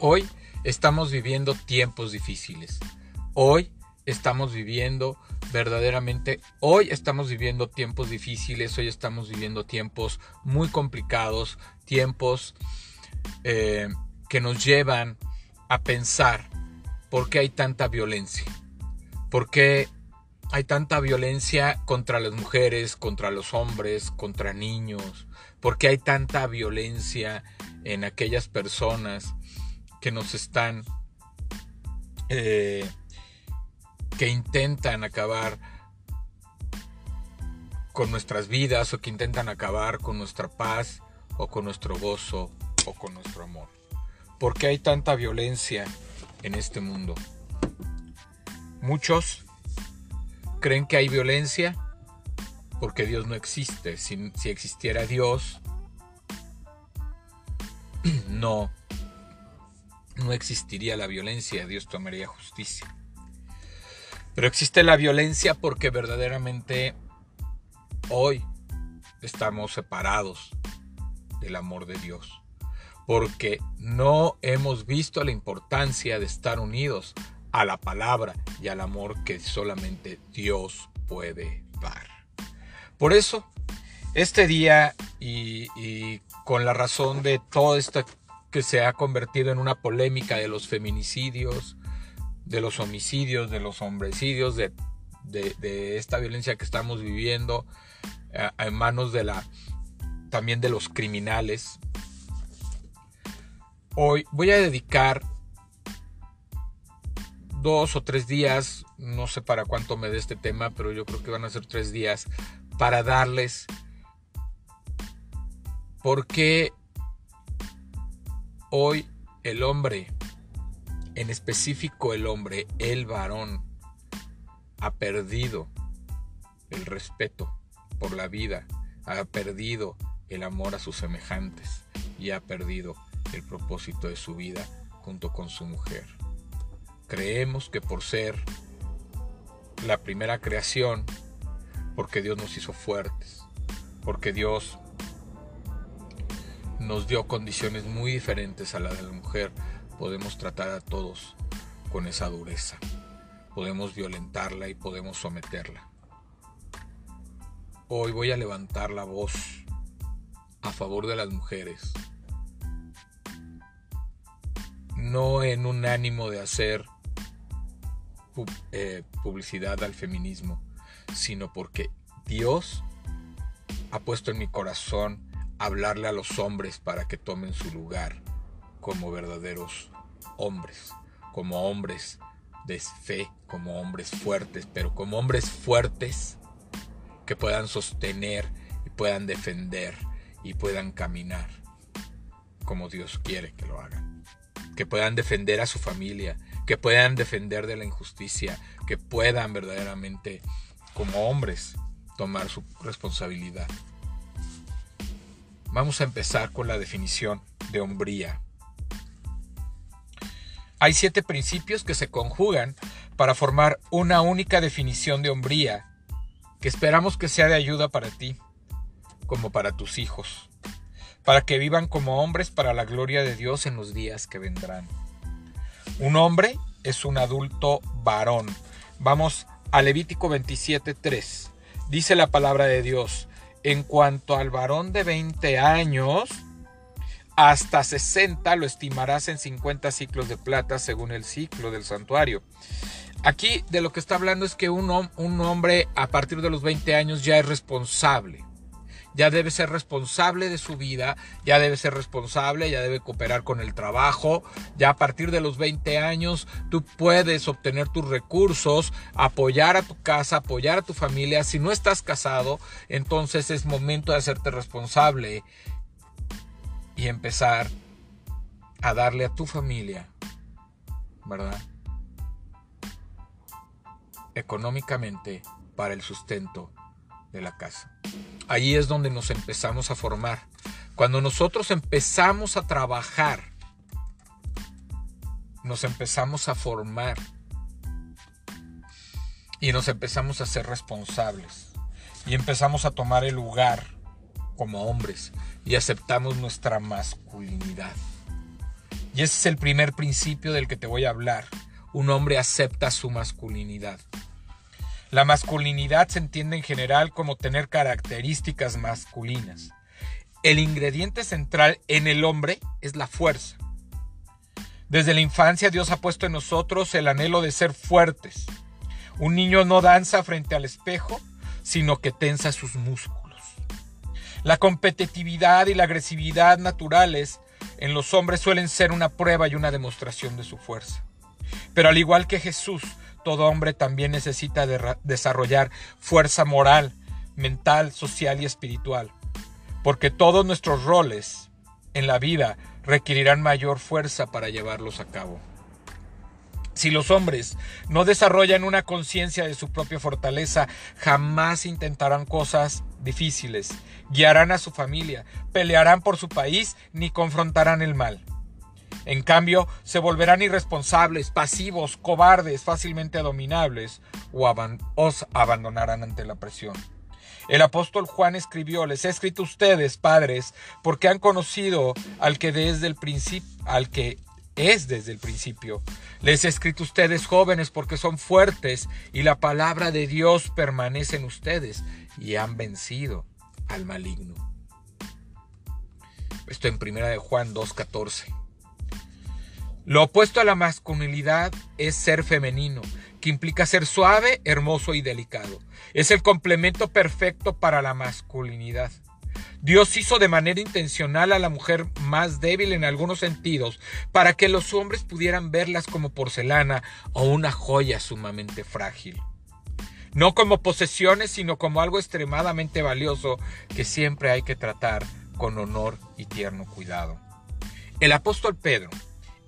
Hoy estamos viviendo tiempos difíciles. Hoy estamos viviendo verdaderamente, hoy estamos viviendo tiempos difíciles, hoy estamos viviendo tiempos muy complicados, tiempos eh, que nos llevan a pensar por qué hay tanta violencia, por qué hay tanta violencia contra las mujeres, contra los hombres, contra niños, por qué hay tanta violencia en aquellas personas que nos están, eh, que intentan acabar con nuestras vidas o que intentan acabar con nuestra paz o con nuestro gozo o con nuestro amor. ¿Por qué hay tanta violencia en este mundo? Muchos creen que hay violencia porque Dios no existe. Si, si existiera Dios, no no existiría la violencia, Dios tomaría justicia. Pero existe la violencia porque verdaderamente hoy estamos separados del amor de Dios. Porque no hemos visto la importancia de estar unidos a la palabra y al amor que solamente Dios puede dar. Por eso, este día y, con la razón de toda esta que se ha convertido en una polémica de los feminicidios, de los homicidios, de los homicidios, de, esta violencia que estamos viviendo eh, en manos de la también de los criminales. Hoy voy a dedicar dos o tres días, no sé para cuánto me dé este tema, pero yo creo que van a ser tres días para darles por qué Hoy el hombre, en específico el hombre, el varón, ha perdido el respeto por la vida, ha perdido el amor a sus semejantes y ha perdido el propósito de su vida junto con su mujer. Creemos que por ser la primera creación, porque Dios nos hizo fuertes, porque Dios nos dio condiciones muy diferentes a la de la mujer, podemos tratar a todos con esa dureza. Podemos violentarla y podemos someterla. Hoy voy a levantar la voz a favor de las mujeres. No en un ánimo de hacer eh, publicidad al feminismo, sino porque Dios ha puesto en mi corazón hablarle a los hombres para que tomen su lugar como verdaderos hombres, como hombres de fe, como hombres fuertes, pero como hombres fuertes que puedan sostener y puedan defender y puedan caminar como Dios quiere que lo hagan. Que puedan defender a su familia, que puedan defender de la injusticia, que puedan verdaderamente como hombres tomar su responsabilidad. Vamos a empezar con la definición de hombría. Hay siete principios que se conjugan para formar una única definición de hombría que esperamos que sea de ayuda para ti, como para tus hijos, para que vivan como hombres para la gloria de Dios en los días que vendrán. Un hombre es un adulto varón. Vamos a Levítico 27.3. Dice la palabra de Dios, en cuanto al varón de 20 años, hasta 60 lo estimarás en 50 ciclos de plata según el ciclo del santuario. Aquí de lo que está hablando es que un, un hombre a partir de los 20 años ya es responsable ya debe ser responsable de su vida, ya debe ser responsable, ya debe cooperar con el trabajo, ya a partir de los 20 años tú puedes obtener tus recursos, apoyar a tu casa, apoyar a tu familia. Si no estás casado, entonces es momento de hacerte responsable y empezar a darle a tu familia, ¿verdad? Económicamente para el sustento de la casa. Ahí es donde nos empezamos a formar. Cuando nosotros empezamos a trabajar, nos empezamos a formar y nos empezamos a ser responsables y empezamos a tomar el lugar como hombres y aceptamos nuestra masculinidad. Y ese es el primer principio del que te voy a hablar. Un hombre acepta su masculinidad. La masculinidad se entiende en general como tener características masculinas. El ingrediente central en el hombre es la fuerza. Desde la infancia Dios ha puesto en nosotros el anhelo de ser fuertes. Un niño no danza frente al espejo, sino que tensa sus músculos. La competitividad y la agresividad naturales en los hombres suelen ser una prueba y una demostración de su fuerza. Pero al igual que Jesús, todo hombre también necesita desarrollar fuerza moral, mental, social y espiritual. Porque todos nuestros roles en la vida requerirán mayor fuerza para llevarlos a cabo. Si los hombres no desarrollan una conciencia de su propia fortaleza, jamás intentarán cosas difíciles, guiarán a su familia, pelearán por su país ni confrontarán el mal. En cambio, se volverán irresponsables, pasivos, cobardes, fácilmente dominables o os abandonarán ante la presión. El apóstol Juan escribió, les he escrito a ustedes, padres, porque han conocido al que desde el principio, al que es desde el principio. Les he escrito a ustedes jóvenes porque son fuertes y la palabra de Dios permanece en ustedes y han vencido al maligno. Esto en primera de Juan 2:14. Lo opuesto a la masculinidad es ser femenino, que implica ser suave, hermoso y delicado. Es el complemento perfecto para la masculinidad. Dios hizo de manera intencional a la mujer más débil en algunos sentidos para que los hombres pudieran verlas como porcelana o una joya sumamente frágil. No como posesiones, sino como algo extremadamente valioso que siempre hay que tratar con honor y tierno cuidado. El apóstol Pedro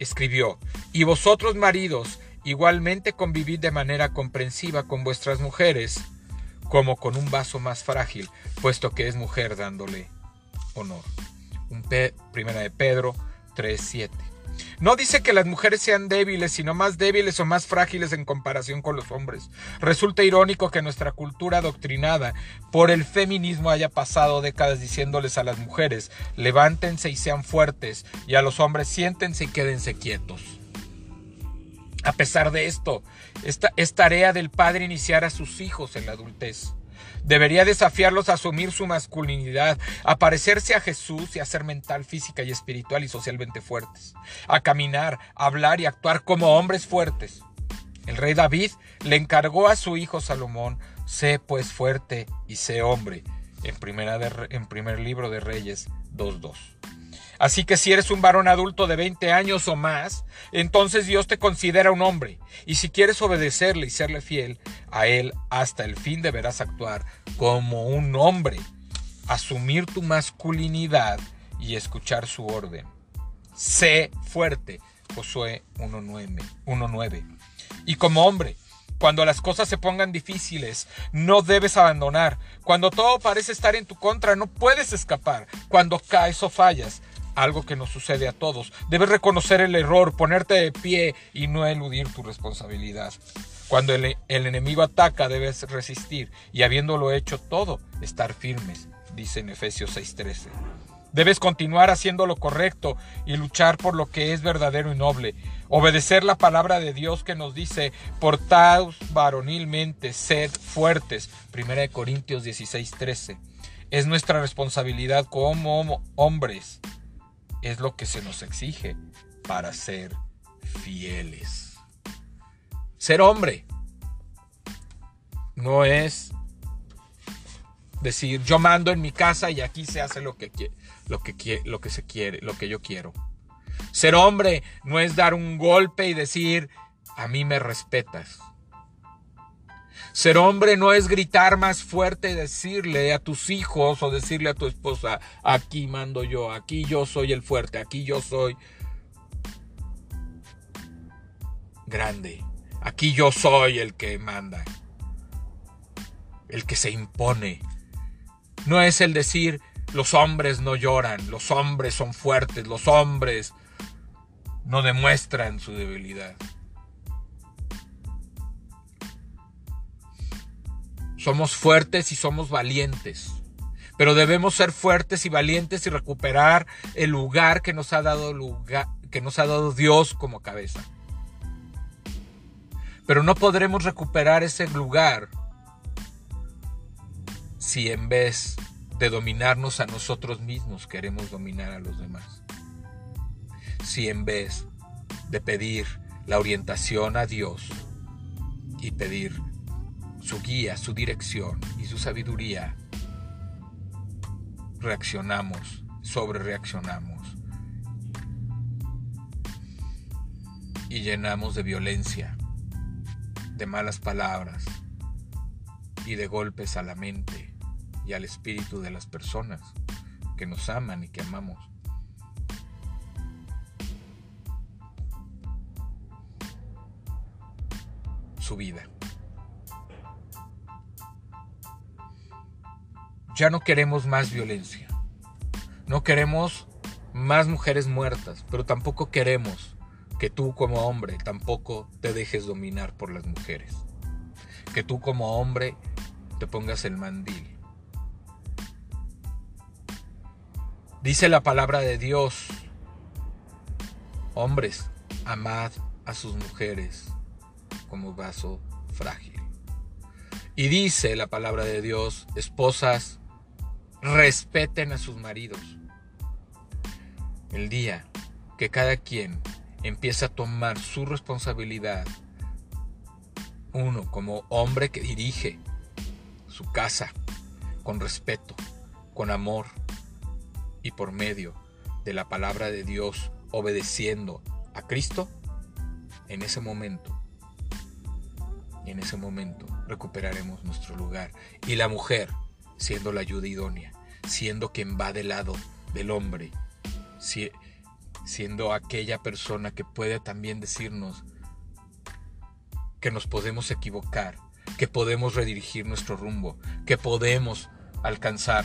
escribió, y vosotros maridos, igualmente convivid de manera comprensiva con vuestras mujeres, como con un vaso más frágil, puesto que es mujer dándole honor. Un primera de Pedro 3:7. No dice que las mujeres sean débiles, sino más débiles o más frágiles en comparación con los hombres. Resulta irónico que nuestra cultura adoctrinada por el feminismo haya pasado décadas diciéndoles a las mujeres, levántense y sean fuertes, y a los hombres siéntense y quédense quietos. A pesar de esto, esta es tarea del padre iniciar a sus hijos en la adultez. Debería desafiarlos a asumir su masculinidad, a parecerse a Jesús y a ser mental, física y espiritual y socialmente fuertes, a caminar, hablar y actuar como hombres fuertes. El rey David le encargó a su hijo Salomón, sé pues fuerte y sé hombre, en, primera en primer libro de Reyes 2.2. Así que si eres un varón adulto de 20 años o más, entonces Dios te considera un hombre. Y si quieres obedecerle y serle fiel a Él hasta el fin deberás actuar como un hombre, asumir tu masculinidad y escuchar su orden. Sé fuerte. Josué 1.9. Y como hombre, cuando las cosas se pongan difíciles, no debes abandonar. Cuando todo parece estar en tu contra, no puedes escapar. Cuando caes o fallas, algo que nos sucede a todos. Debes reconocer el error, ponerte de pie y no eludir tu responsabilidad. Cuando el, enemigo ataca debes resistir y habiéndolo hecho todo, estar firmes, dice en Efesios 6:13. Debes continuar haciendo lo correcto y luchar por lo que es verdadero y noble. Obedecer la palabra de Dios que nos dice, portaos varonilmente, sed fuertes. 1 Corintios 16:13. Es nuestra responsabilidad como hombres es lo que se nos exige para ser fieles. Ser hombre no es decir yo mando en mi casa y aquí se hace lo que, lo que, lo que se quiere, lo que yo quiero. Ser hombre no es dar un golpe y decir a mí me respetas. Ser hombre no es gritar más fuerte y decirle a tus hijos o decirle a tu esposa, aquí mando yo, aquí yo soy el fuerte, aquí yo soy grande, aquí yo soy el que manda, el que se impone. No es el decir, los hombres no lloran, los hombres son fuertes, los hombres no demuestran su debilidad. Somos fuertes y somos valientes. Pero debemos ser fuertes y valientes y recuperar el lugar que nos ha dado lugar, que nos ha dado Dios como cabeza. Pero no podremos recuperar ese lugar si en vez de dominarnos a nosotros mismos queremos dominar a los demás. Si en vez de pedir la orientación a Dios y pedir su guía, su dirección y su sabiduría, reaccionamos, sobre reaccionamos y llenamos de violencia, de malas palabras y de golpes a la mente y al espíritu de las personas que nos aman y que amamos. Su vida. Ya no queremos más violencia. No queremos más mujeres muertas, pero tampoco queremos que tú como hombre tampoco te dejes dominar por las mujeres. Que tú como hombre te pongas el mandil. Dice la palabra de Dios, hombres, amad a sus mujeres como vaso frágil. Y dice la palabra de Dios, esposas, respeten a sus maridos. El día que cada quien empieza a tomar su responsabilidad, uno como hombre que dirige su casa con respeto, con amor y por medio de la palabra de Dios obedeciendo a Cristo, en ese momento, en ese momento recuperaremos nuestro lugar. Y la mujer siendo la ayuda idónea, siendo quien va del lado del hombre, siendo aquella persona que puede también decirnos que nos podemos equivocar, que podemos redirigir nuestro rumbo, que podemos alcanzar.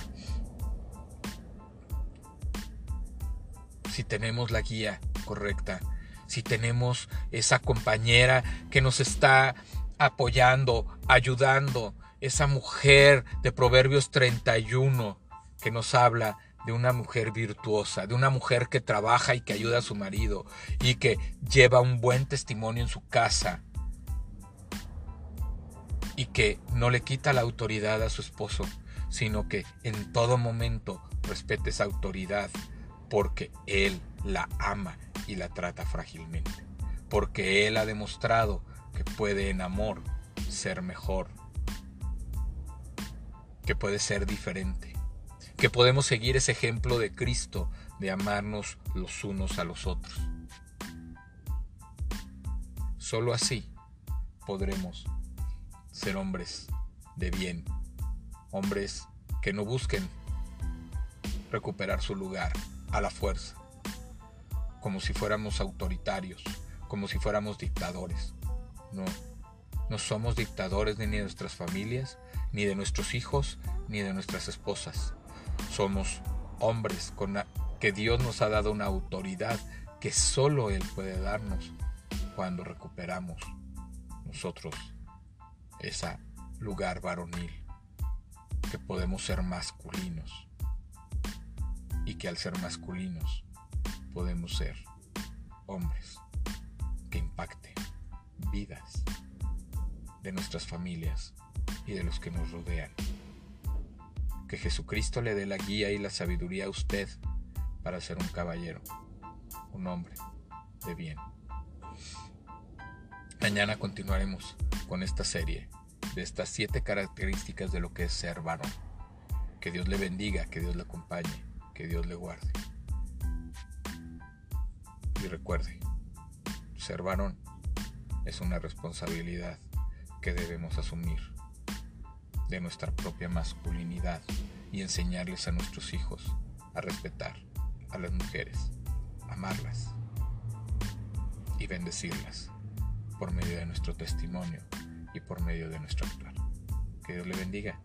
Si tenemos la guía correcta, si tenemos esa compañera que nos está apoyando, ayudando, esa mujer de Proverbios 31 que nos habla de una mujer virtuosa, de una mujer que trabaja y que ayuda a su marido y que lleva un buen testimonio en su casa y que no le quita la autoridad a su esposo, sino que en todo momento respete esa autoridad porque él la ama y la trata frágilmente, porque él ha demostrado que puede en amor ser mejor que puede ser diferente, que podemos seguir ese ejemplo de Cristo de amarnos los unos a los otros. Solo así podremos ser hombres de bien, hombres que no busquen recuperar su lugar a la fuerza, como si fuéramos autoritarios, como si fuéramos dictadores. No, no somos dictadores ni de nuestras familias, ni de nuestros hijos, ni de nuestras esposas. Somos hombres con que Dios nos ha dado una autoridad que solo Él puede darnos cuando recuperamos nosotros ese lugar varonil, que podemos ser masculinos y que al ser masculinos podemos ser hombres que impacten vidas de nuestras familias y de los que nos rodean. Que Jesucristo le dé la guía y la sabiduría a usted para ser un caballero, un hombre de bien. Mañana continuaremos con esta serie de estas siete características de lo que es ser varón. Que Dios le bendiga, que Dios le acompañe, que Dios le guarde. Y recuerde, ser varón es una responsabilidad que debemos asumir de nuestra propia masculinidad y enseñarles a nuestros hijos a respetar a las mujeres, amarlas y bendecirlas por medio de nuestro testimonio y por medio de nuestro actuar. Que Dios le bendiga.